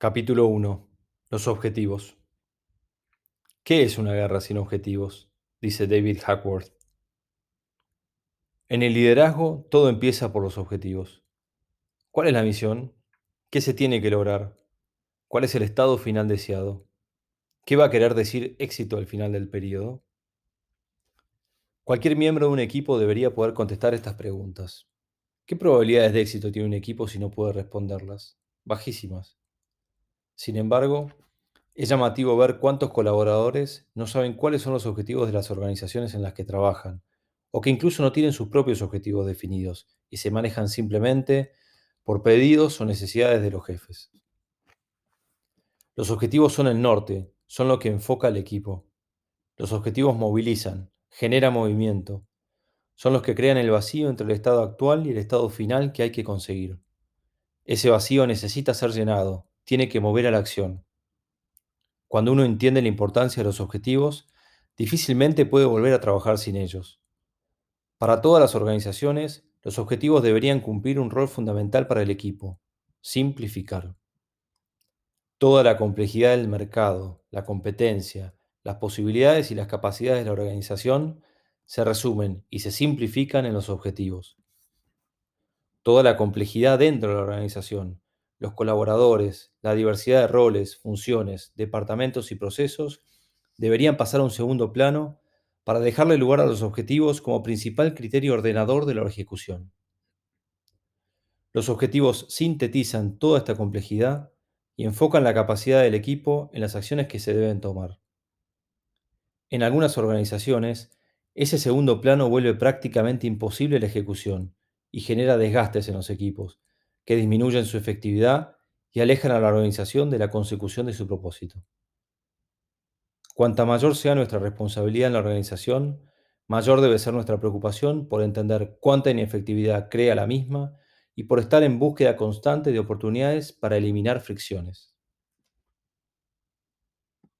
Capítulo 1. Los objetivos. ¿Qué es una guerra sin objetivos? Dice David Hackworth. En el liderazgo todo empieza por los objetivos. ¿Cuál es la misión? ¿Qué se tiene que lograr? ¿Cuál es el estado final deseado? ¿Qué va a querer decir éxito al final del periodo? Cualquier miembro de un equipo debería poder contestar estas preguntas. ¿Qué probabilidades de éxito tiene un equipo si no puede responderlas? Bajísimas. Sin embargo, es llamativo ver cuántos colaboradores no saben cuáles son los objetivos de las organizaciones en las que trabajan, o que incluso no tienen sus propios objetivos definidos y se manejan simplemente por pedidos o necesidades de los jefes. Los objetivos son el norte, son lo que enfoca al equipo. Los objetivos movilizan, generan movimiento. Son los que crean el vacío entre el estado actual y el estado final que hay que conseguir. Ese vacío necesita ser llenado, tiene que mover a la acción. Cuando uno entiende la importancia de los objetivos, difícilmente puede volver a trabajar sin ellos. Para todas las organizaciones, los objetivos deberían cumplir un rol fundamental para el equipo, simplificar. Toda la complejidad del mercado, la competencia, las posibilidades y las capacidades de la organización se resumen y se simplifican en los objetivos. Toda la complejidad dentro de la organización, los colaboradores, la diversidad de roles, funciones, departamentos y procesos deberían pasar a un segundo plano para dejarle lugar a los objetivos como principal criterio ordenador de la ejecución. Los objetivos sintetizan toda esta complejidad y enfocan la capacidad del equipo en las acciones que se deben tomar. En algunas organizaciones, ese segundo plano vuelve prácticamente imposible la ejecución y genera desgastes en los equipos, que disminuyen su efectividad y alejan a la organización de la consecución de su propósito. Cuanta mayor sea nuestra responsabilidad en la organización, mayor debe ser nuestra preocupación por entender cuánta inefectividad crea la misma y por estar en búsqueda constante de oportunidades para eliminar fricciones.